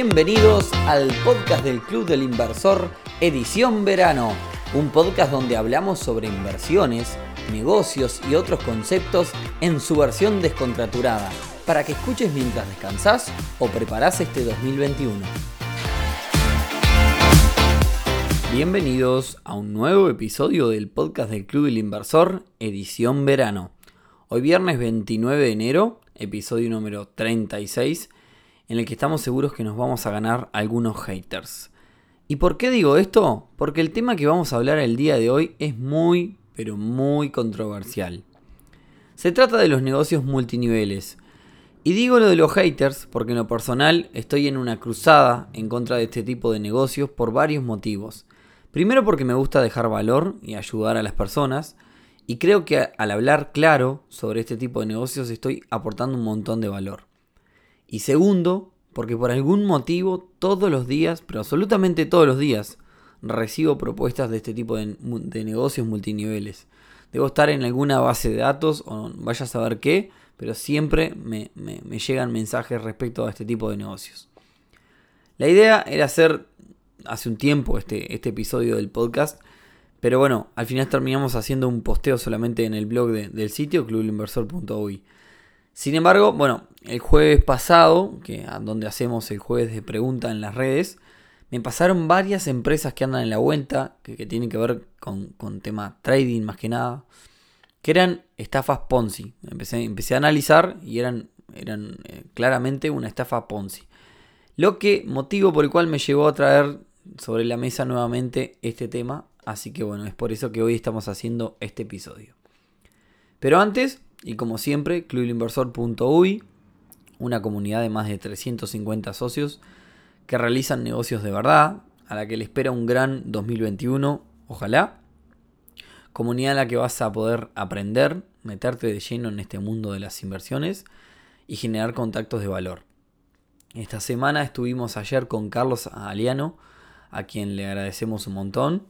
Bienvenidos al podcast del Club del Inversor, edición verano, un podcast donde hablamos sobre inversiones, negocios y otros conceptos en su versión descontraturada, para que escuches mientras descansas o preparas este 2021. Bienvenidos a un nuevo episodio del podcast del Club del Inversor, edición verano. Hoy viernes 29 de enero, episodio número 36 en el que estamos seguros que nos vamos a ganar algunos haters. ¿Y por qué digo esto? Porque el tema que vamos a hablar el día de hoy es muy, pero muy controversial. Se trata de los negocios multiniveles. Y digo lo de los haters porque en lo personal estoy en una cruzada en contra de este tipo de negocios por varios motivos. Primero porque me gusta dejar valor y ayudar a las personas. Y creo que al hablar claro sobre este tipo de negocios estoy aportando un montón de valor. Y segundo, porque por algún motivo todos los días, pero absolutamente todos los días, recibo propuestas de este tipo de, negocios multiniveles. Debo estar en alguna base de datos o vaya a saber qué, pero siempre me, llegan mensajes respecto a este tipo de negocios. La idea era hacer hace un tiempo este, este episodio del podcast, pero bueno, al final terminamos haciendo un posteo solamente en el blog del sitio clubinversor.uy. Sin embargo, bueno, el jueves pasado, que donde hacemos el jueves de pregunta en las redes, me pasaron varias empresas que andan en la vuelta, que, tienen que ver con, tema trading más que nada, que eran estafas Ponzi. Empecé, empecé a analizar y eran, eran eh, claramente una estafa Ponzi. Lo que motivo por el cual me llevó a traer sobre la mesa nuevamente este tema. Así que bueno, es por eso que hoy estamos haciendo este episodio. Pero antes, y como siempre, clubinversor.uy, una comunidad de más de 350 socios que realizan negocios de verdad, a la que le espera un gran 2021, ojalá. Comunidad en la que vas a poder aprender, meterte de lleno en este mundo de las inversiones y generar contactos de valor. Esta semana estuvimos ayer con Carlos Aliano, a quien le agradecemos un montón.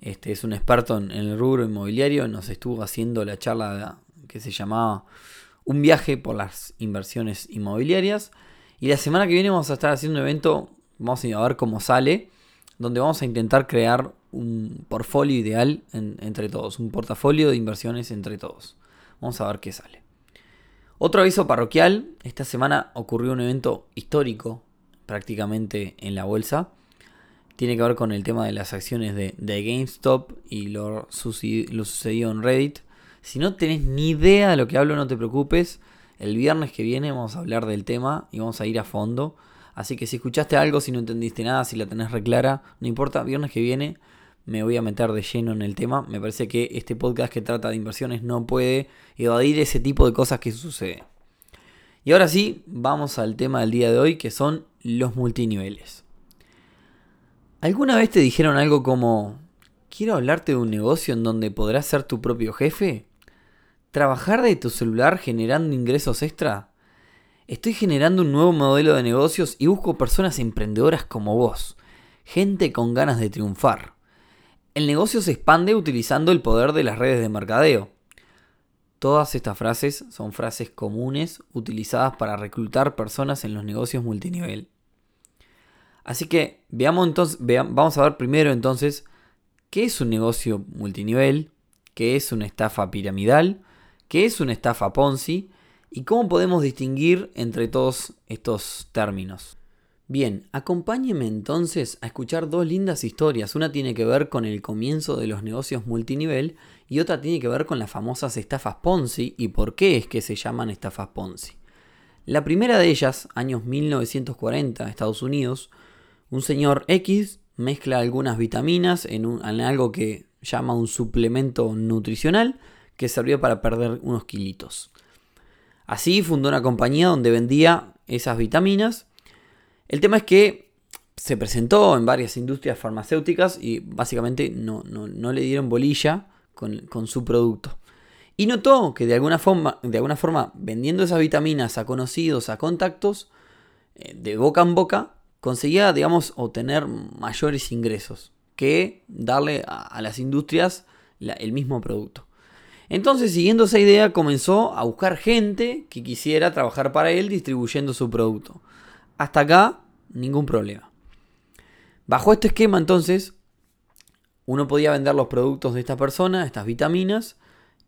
Este es un experto en, el rubro inmobiliario, nos estuvo haciendo la charla que se llamaba Un viaje por las inversiones inmobiliarias. Y la semana que viene vamos a estar haciendo un evento, vamos a ver cómo sale, donde vamos a intentar crear un portfolio ideal entre todos, un portafolio de inversiones entre todos. Vamos a ver qué sale. Otro aviso parroquial, esta semana ocurrió un evento histórico prácticamente en la bolsa. Tiene que ver con el tema de las acciones de, GameStop y lo, lo en Reddit. Si no tenés ni idea de lo que hablo, no te preocupes. El viernes que viene vamos a hablar del tema y vamos a ir a fondo. Así que si escuchaste algo, si no entendiste nada, si la tenés reclara, no importa, viernes que viene me voy a meter de lleno en el tema. Me parece que este podcast que trata de inversiones no puede evadir ese tipo de cosas que suceden. Y ahora sí, vamos al tema del día de hoy, que son los multiniveles. ¿Alguna vez te dijeron algo como, quiero hablarte de un negocio en donde podrás ser tu propio jefe? ¿Trabajar de tu celular generando ingresos extra? Estoy generando un nuevo modelo de negocios y busco personas emprendedoras como vos, gente con ganas de triunfar. El negocio se expande utilizando el poder de las redes de mercadeo. Todas estas frases son frases comunes utilizadas para reclutar personas en los negocios multinivel. Así que veamos entonces, vamos a ver primero entonces qué es un negocio multinivel, qué es una estafa piramidal, qué es una estafa Ponzi y cómo podemos distinguir entre todos estos términos. Bien, acompáñeme entonces a escuchar dos lindas historias. Una tiene que ver con el comienzo de los negocios multinivel y otra tiene que ver con las famosas estafas Ponzi y por qué es que se llaman estafas Ponzi. La primera de ellas, años 1940, Estados Unidos, un señor X mezcla algunas vitaminas en, en algo que llama un suplemento nutricional que servía para perder unos kilitos. Así fundó una compañía donde vendía esas vitaminas. El tema es que se presentó en varias industrias farmacéuticas y básicamente no, le dieron bolilla con, su producto. Y notó que de alguna, forma, de alguna forma, vendiendo esas vitaminas a conocidos, a contactos, eh, de boca en boca, conseguía, digamos, obtener mayores ingresos que darle a, las industrias el mismo producto. Entonces, siguiendo esa idea, comenzó a buscar gente que quisiera trabajar para él distribuyendo su producto. Hasta acá ningún problema. Bajo este esquema entonces, uno podía vender los productos de esta persona, estas vitaminas,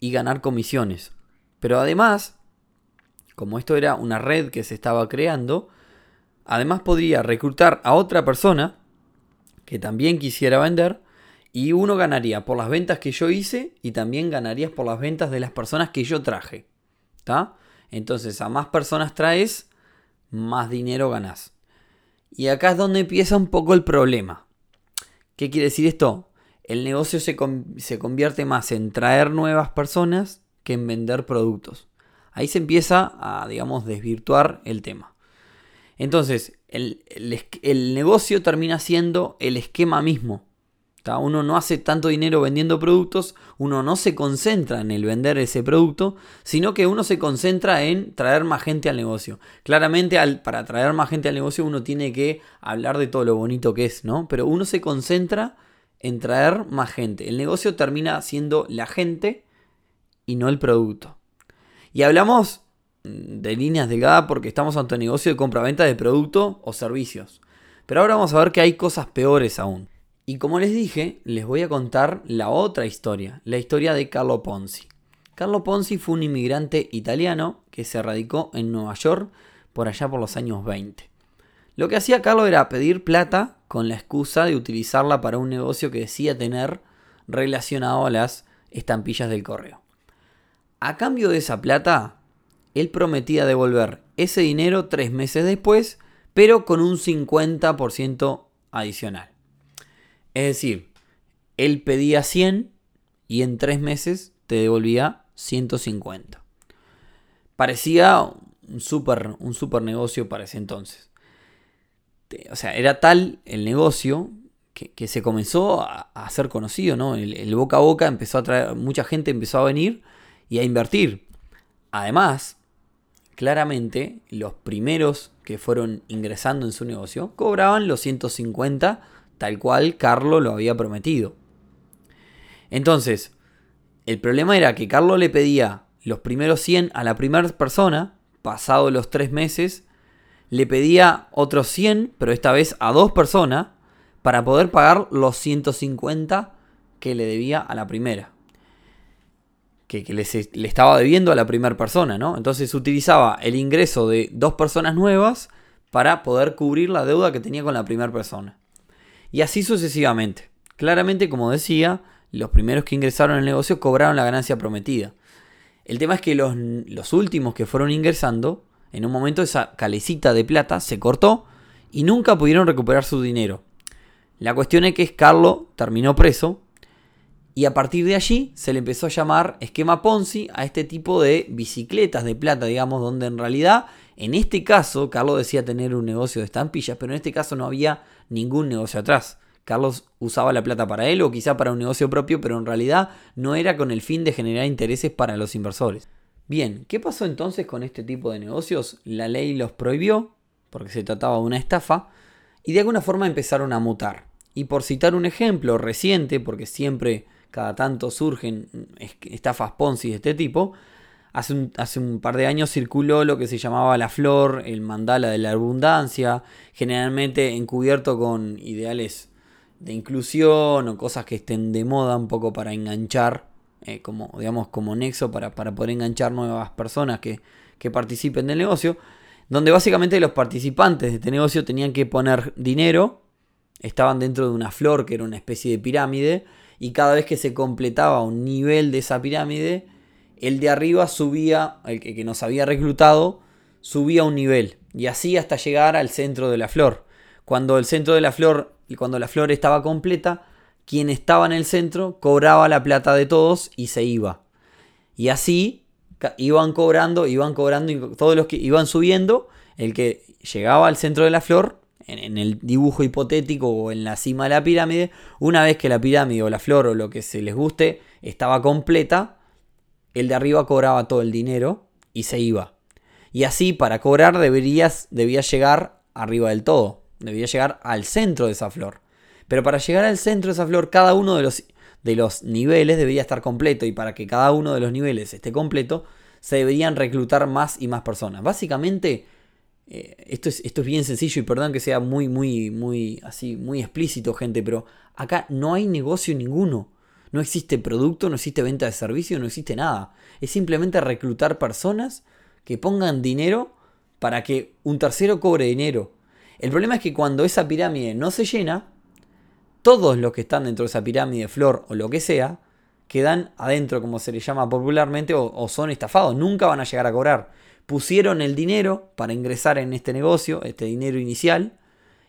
y ganar comisiones. Pero además, como esto era una red que se estaba creando, además podría reclutar a otra persona que también quisiera vender y uno ganaría por las ventas que yo hice y también ganarías por las ventas de las personas que yo traje. ¿Está? Entonces, a más personas traes, más dinero ganas. Y acá es donde empieza un poco el problema. ¿Qué quiere decir esto? El negocio se, se convierte más en traer nuevas personas que en vender productos. Ahí se empieza a, digamos, desvirtuar el tema. Entonces, el, el negocio termina siendo el esquema mismo. Uno no hace tanto dinero vendiendo productos, uno no se concentra en el vender ese producto, sino que uno se concentra en traer más gente al negocio. Claramente para traer más gente al negocio uno tiene que hablar de todo lo bonito que es, ¿no? Pero uno se concentra en traer más gente. El negocio termina siendo la gente y no el producto. Y hablamos de líneas delgadas porque estamos ante un negocio de compra-venta de producto o servicios. Pero ahora vamos a ver que hay cosas peores aún. Y como les dije, les voy a contar la otra historia, la historia de Carlo Ponzi. Carlo Ponzi fue un inmigrante italiano que se radicó en Nueva York por allá por los años 20. Lo que hacía Carlo era pedir plata con la excusa de utilizarla para un negocio que decía tener relacionado a las estampillas del correo. A cambio de esa plata, él prometía devolver ese dinero tres meses después, pero con un 50% adicional. Es decir, él pedía 100 y en tres meses te devolvía 150. Parecía un super, un super negocio para ese entonces. O sea, era tal el negocio que, se comenzó a, a, ser conocido, ¿no? El, boca a boca empezó a traer, mucha gente empezó a venir y a invertir. Además, claramente, los primeros que fueron ingresando en su negocio cobraban los 150 tal cual Carlo lo había prometido. Entonces, el problema era que Carlo le pedía los primeros 100 a la primera persona, pasado los tres meses, le pedía otros 100, pero esta vez a dos personas, para poder pagar los 150 que le debía a la primera. Que, le, le, estaba debiendo a la primera persona, ¿no? Entonces utilizaba el ingreso de dos personas nuevas para poder cubrir la deuda que tenía con la primera persona. Y así sucesivamente. Claramente, como decía, los primeros que ingresaron al negocio cobraron la ganancia prometida. El tema es que los, los últimos que fueron ingresando, en un momento esa calecita de plata se cortó y nunca pudieron recuperar su dinero. La cuestión es que Carlo terminó preso y a partir de allí se le empezó a llamar esquema Ponzi a este tipo de bicicletas de plata, digamos, donde en realidad, en este caso, Carlos decía tener un negocio de estampillas, pero en este caso no había ningún negocio atrás. Carlos usaba la plata para él o quizá para un negocio propio, pero en realidad no era con el fin de generar intereses para los inversores. Bien, ¿qué pasó entonces con este tipo de negocios? La ley los prohibió, porque se trataba de una estafa, y de alguna forma empezaron a mutar. Y por citar un ejemplo reciente, porque siempre cada tanto surgen estafas Ponzi de este tipo, Hace un, par de años circuló lo que se llamaba la flor, el mandala de la abundancia, generalmente encubierto con ideales de inclusión o cosas que estén de moda un poco para enganchar, eh, como, digamos, como nexo para, para, poder enganchar nuevas personas que, que participen del negocio, donde básicamente los participantes de este negocio tenían que poner dinero, estaban dentro de una flor que era una especie de pirámide, y cada vez que se completaba un nivel de esa pirámide, el de arriba subía, el que nos había reclutado, subía un nivel. Y así hasta llegar al centro de la flor. Cuando el centro de la flor, cuando la flor estaba completa, quien estaba en el centro cobraba la plata de todos y se iba. Y así iban cobrando, iban cobrando, y todos los que iban subiendo, el que llegaba al centro de la flor, en, el dibujo hipotético o en la cima de la pirámide, una vez que la pirámide o la flor o lo que se les guste estaba completa, el de arriba cobraba todo el dinero y se iba. Y así para cobrar deberías, debías llegar arriba del todo, debía llegar al centro de esa flor. Pero para llegar al centro de esa flor, cada uno de los, de los niveles debería estar completo y para que cada uno de los niveles esté completo, se deberían reclutar más y más personas. Básicamente, eh, esto, es, esto es bien sencillo y perdón que sea muy, muy, muy, así, muy explícito, gente, pero acá no hay negocio ninguno. No existe producto, no existe venta de servicio, no existe nada. Es simplemente reclutar personas que pongan dinero para que un tercero cobre dinero. El problema es que cuando esa pirámide no se llena, todos los que están dentro de esa pirámide, flor o lo que sea, quedan adentro, como se le llama popularmente, o, son estafados. Nunca van a llegar a cobrar. Pusieron el dinero para ingresar en este negocio, este dinero inicial,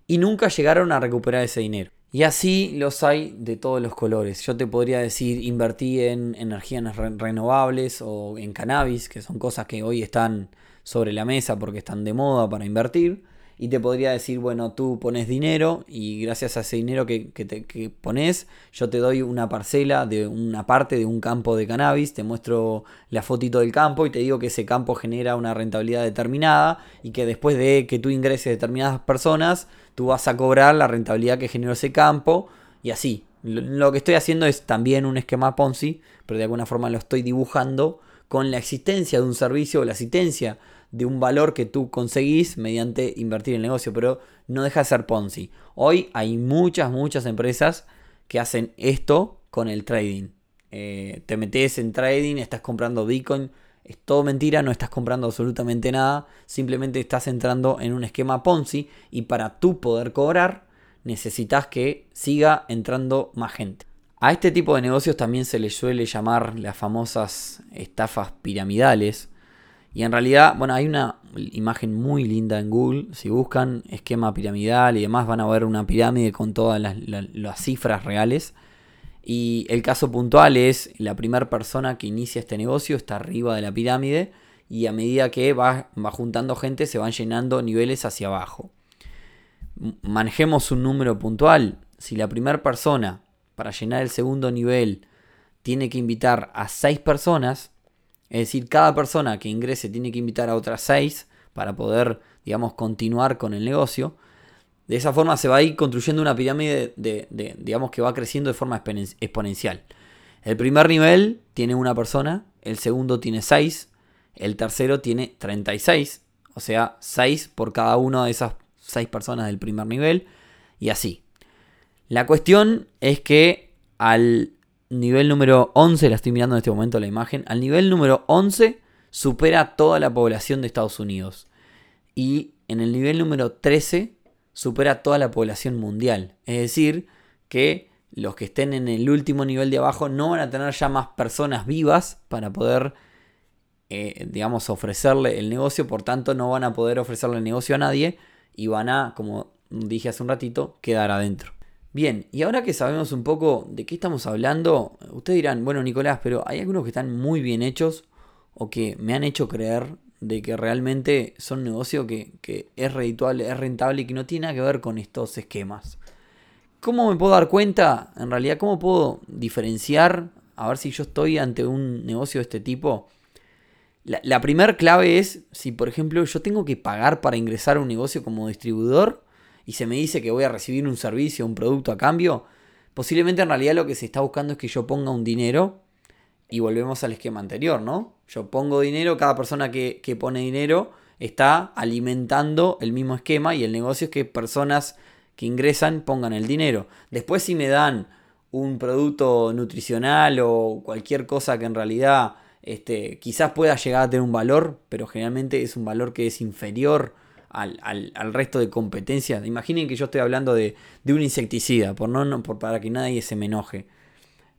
y nunca llegaron a recuperar ese dinero. Y así los hay de todos los colores. Yo te podría decir, invertí en energías renovables o en cannabis, que son cosas que hoy están sobre la mesa porque están de moda para invertir y te podría decir, bueno, tú pones dinero y gracias a ese dinero que, te, pones, yo te doy una parcela de una parte de un campo de cannabis, te muestro la fotito del campo y te digo que ese campo genera una rentabilidad determinada y que después de que tú ingreses determinadas personas, tú vas a cobrar la rentabilidad que generó ese campo y así. Lo que estoy haciendo es también un esquema Ponzi, pero de alguna forma lo estoy dibujando con la existencia de un servicio o la existencia de un valor que tú conseguís mediante invertir en el negocio, pero no deja de ser Ponzi. Hoy hay muchas, muchas empresas que hacen esto con el trading. Eh, te metes en trading, estás comprando Bitcoin, es todo mentira, no estás comprando absolutamente nada, simplemente estás entrando en un esquema Ponzi y para tú poder cobrar necesitas que siga entrando más gente. A este tipo de negocios también se le suele llamar las famosas estafas piramidales, y en realidad, bueno, hay una imagen muy linda en Google. Si buscan esquema piramidal y demás, van a ver una pirámide con todas las, cifras reales. Y el caso puntual es la primera persona que inicia este negocio está arriba de la pirámide y a medida que va, va juntando gente se van llenando niveles hacia abajo. Manejemos un número puntual. Si la primera persona para llenar el segundo nivel tiene que invitar a seis personas, es decir, cada persona que ingrese tiene que invitar a otras seis para poder, digamos, continuar con el negocio. De esa forma se va a ir construyendo una pirámide de, digamos, que va creciendo de forma exponencial. El primer nivel tiene una persona, el segundo tiene seis, el tercero tiene 36, o sea, seis por cada una de esas seis personas del primer nivel, y así. La cuestión es que al nivel número 11, la estoy mirando en este momento la imagen, al nivel número 11 supera toda la población de Estados Unidos. Y en el nivel número 13 supera toda la población mundial. Es decir, que los que estén en el último nivel de abajo no van a tener ya más personas vivas para poder, eh, digamos, ofrecerle el negocio. Por tanto, no van a poder ofrecerle el negocio a nadie y van a, como dije hace un ratito, quedar adentro. Bien, y ahora que sabemos un poco de qué estamos hablando, ustedes dirán, bueno Nicolás, pero hay algunos que están muy bien hechos o que me han hecho creer de que realmente son negocios que, que es redituable, es rentable y que no tiene nada que ver con estos esquemas. ¿Cómo me puedo dar cuenta? En realidad, ¿cómo puedo diferenciar? A ver si yo estoy ante un negocio de este tipo. La, la primera clave es si, por ejemplo, yo tengo que pagar para ingresar a un negocio como distribuidor y se me dice que voy a recibir un servicio, un producto a cambio, posiblemente en realidad lo que se está buscando es que yo ponga un dinero y volvemos al esquema anterior, ¿no? Yo pongo dinero, cada persona que, pone dinero está alimentando el mismo esquema y el negocio es que personas que ingresan pongan el dinero. Después si me dan un producto nutricional o cualquier cosa que en realidad este, quizás pueda llegar a tener un valor, pero generalmente es un valor que es inferior al, resto de competencias. Imaginen que yo estoy hablando de, un insecticida, por no, por, para que nadie se me enoje.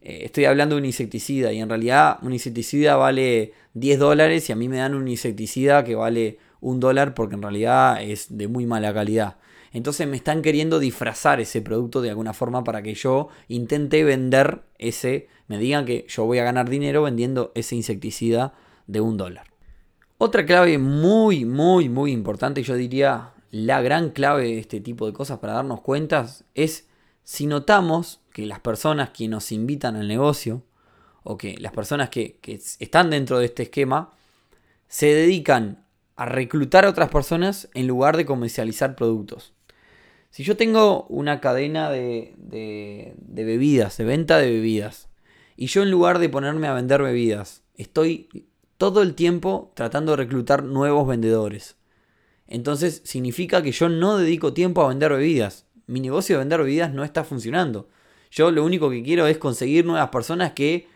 Eh, estoy hablando de un insecticida y en realidad un insecticida vale 10 dólares y a mí me dan un insecticida que vale un dólar porque en realidad es de muy mala calidad. Entonces me están queriendo disfrazar ese producto de alguna forma para que yo intente vender ese, me digan que yo voy a ganar dinero vendiendo ese insecticida de un dólar. Otra clave muy, muy, muy importante, yo diría la gran clave de este tipo de cosas para darnos cuenta es si notamos que las personas que nos invitan al negocio o que las personas que, están dentro de este esquema se dedican a reclutar a otras personas en lugar de comercializar productos. Si yo tengo una cadena de, de, bebidas, de venta de bebidas, y yo en lugar de ponerme a vender bebidas, estoy todo el tiempo tratando de reclutar nuevos vendedores. entonces significa que yo no dedico tiempo a vender bebidas. Mi negocio de vender bebidas no está funcionando. Yo lo único que quiero es conseguir nuevas personas que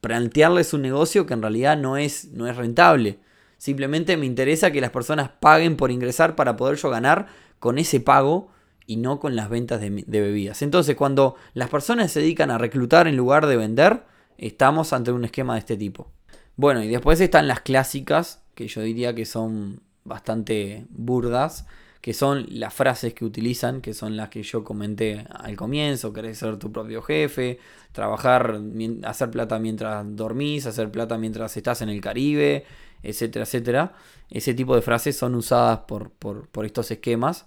plantearles un negocio que en realidad no es, no es rentable. Simplemente me interesa que las personas paguen por ingresar para poder yo ganar con ese pago y no con las ventas de, de, bebidas. Entonces, cuando las personas se dedican a reclutar en lugar de vender, estamos ante un esquema de este tipo. Bueno, y después están las clásicas, que yo diría que son bastante burdas, que son las frases que utilizan, que son las que yo comenté al comienzo, querés ser tu propio jefe, trabajar, hacer plata mientras dormís, hacer plata mientras estás en el Caribe, etcétera, etcétera. Ese tipo de frases son usadas por, estos esquemas.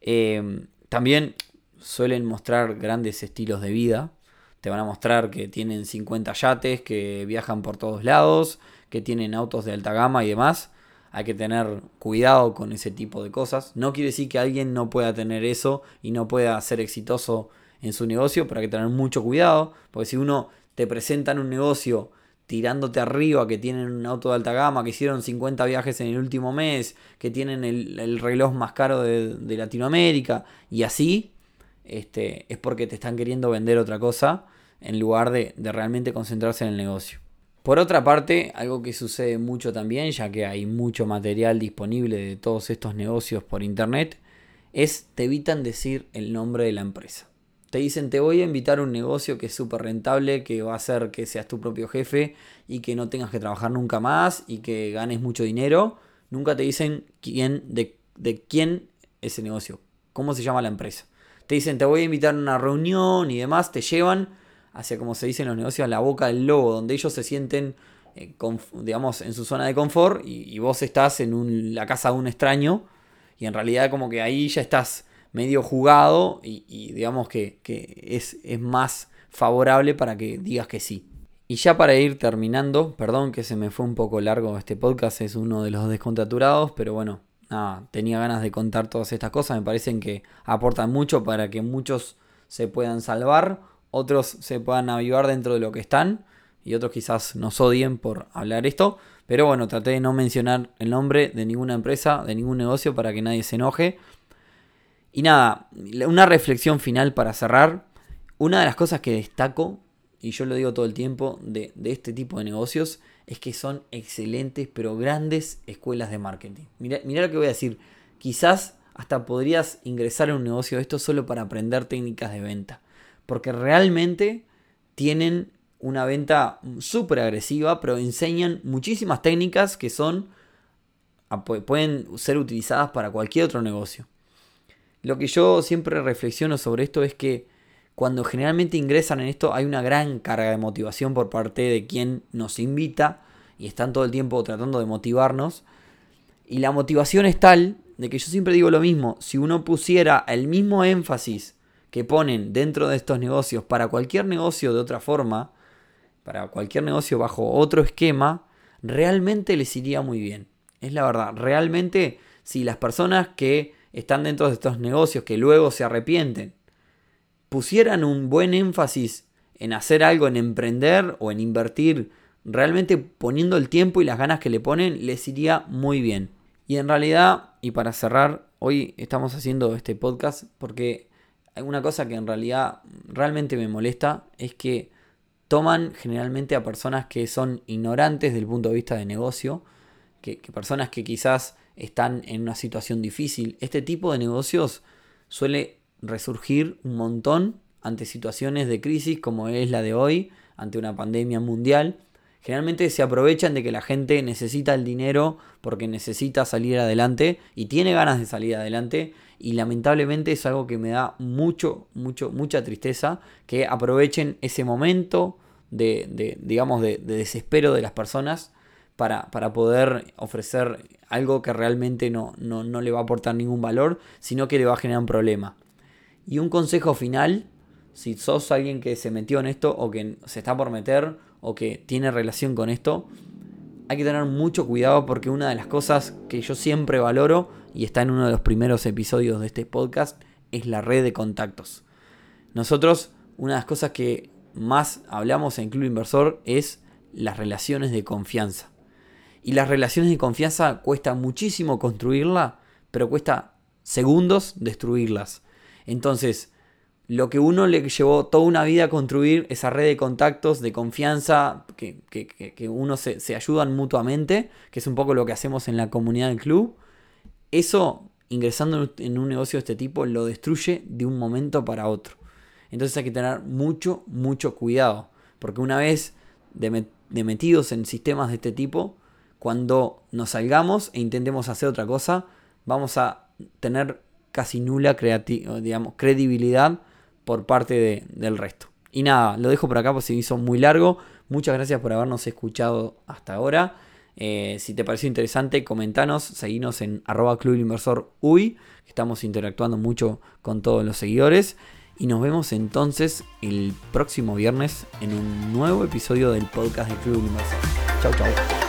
Eh, también suelen mostrar grandes estilos de vida. Te van a mostrar que tienen 50 yates, que viajan por todos lados, que tienen autos de alta gama y demás hay que tener cuidado con ese tipo de cosas. No quiere decir que alguien no pueda tener eso y no pueda ser exitoso en su negocio, pero hay que tener mucho cuidado, porque si uno te presenta en un negocio tirándote arriba, que tienen un auto de alta gama, que hicieron 50 viajes en el último mes, que tienen el, reloj más caro de, Latinoamérica, y así, este, es porque te están queriendo vender otra cosa en lugar de realmente concentrarse en el negocio. Por otra parte, algo que sucede mucho también, ya que hay mucho material disponible de todos estos negocios por internet, es te evitan decir el nombre de la empresa. Te dicen, te voy a invitar a un negocio que es súper rentable, que va a hacer que seas tu propio jefe y que no tengas que trabajar nunca más y que ganes mucho dinero. Nunca te dicen quién, de, de quién es el negocio, cómo se llama la empresa. Te dicen, te voy a invitar a una reunión y demás, te llevan hacia, como se dice en los negocios, la boca del lobo, donde ellos se sienten, eh, digamos, en su zona de confort y, vos estás en la casa de un extraño y en realidad como que ahí ya estás medio jugado y, digamos que, es, es más favorable para que digas que sí. Y ya para ir terminando, perdón que se me fue un poco largo este podcast, es uno de los descontraturados, pero bueno, nada, tenía ganas de contar todas estas cosas, me parecen que aportan mucho para que muchos se puedan salvar otros se puedan avivar dentro de lo que están y otros quizás nos odien por hablar esto. Pero bueno, traté de no mencionar el nombre de ninguna empresa, de ningún negocio para que nadie se enoje. Y nada, una reflexión final para cerrar. Una de las cosas que destaco, y yo lo digo todo el tiempo, de, este tipo de negocios es que son excelentes pero grandes escuelas de marketing. Mira lo que voy a decir. Quizás hasta podrías ingresar a un negocio de esto solo para aprender técnicas de venta porque realmente tienen una venta súper agresiva, pero enseñan muchísimas técnicas que son pueden ser utilizadas para cualquier otro negocio. Lo que yo siempre reflexiono sobre esto es que cuando generalmente ingresan en esto hay una gran carga de motivación por parte de quien nos invita y están todo el tiempo tratando de motivarnos. Y la motivación es tal de que yo siempre digo lo mismo, si uno pusiera el mismo énfasis que ponen dentro de estos negocios para cualquier negocio de otra forma, para cualquier negocio bajo otro esquema, realmente les iría muy bien. Es la verdad, realmente si las personas que están dentro de estos negocios que luego se arrepienten, pusieran un buen énfasis en hacer algo, en emprender o en invertir, realmente poniendo el tiempo y las ganas que le ponen, les iría muy bien. Y en realidad, y para cerrar, hoy estamos haciendo este podcast porque una cosa que en realidad realmente me molesta es que toman generalmente a personas que son ignorantes desde el punto de vista de negocio, que, personas que quizás están en una situación difícil. Este tipo de negocios suele resurgir un montón ante situaciones de crisis como es la de hoy, ante una pandemia mundial. Generalmente se aprovechan de que la gente necesita el dinero porque necesita salir adelante y tiene ganas de salir adelante y lamentablemente es algo que me da mucho, mucho, mucha tristeza que aprovechen ese momento de, digamos, de, desespero de las personas para, para, poder ofrecer algo que realmente no, no, no le va a aportar ningún valor, sino que le va a generar un problema. Y un consejo final, si sos alguien que se metió en esto o que se está por meter o que tiene relación con esto, hay que tener mucho cuidado porque una de las cosas que yo siempre valoro y está en uno de los primeros episodios de este podcast es la red de contactos. Nosotros, una de las cosas que más hablamos en Club Inversor es las relaciones de confianza. Y las relaciones de confianza cuesta muchísimo construirla, pero cuesta segundos destruirlas. Entonces, lo que uno le llevó toda una vida a construir, esa red de contactos, de confianza, que, que, uno se, se, ayudan mutuamente, que es un poco lo que hacemos en la comunidad del club, eso, ingresando en un negocio de este tipo, lo destruye de un momento para otro. Entonces hay que tener mucho, mucho cuidado, porque una vez de, de metidos en sistemas de este tipo, cuando nos salgamos e intentemos hacer otra cosa, vamos a tener casi nula digamos, credibilidad por parte del resto. Y nada, lo dejo por acá porque se hizo muy largo. Muchas gracias por habernos escuchado hasta ahora. Eh, si te pareció interesante, comentanos, seguinos en arroba club inversor UI, estamos interactuando mucho con todos los seguidores. Y nos vemos entonces el próximo viernes en un nuevo episodio del podcast de Club Inversor. Chau, chau.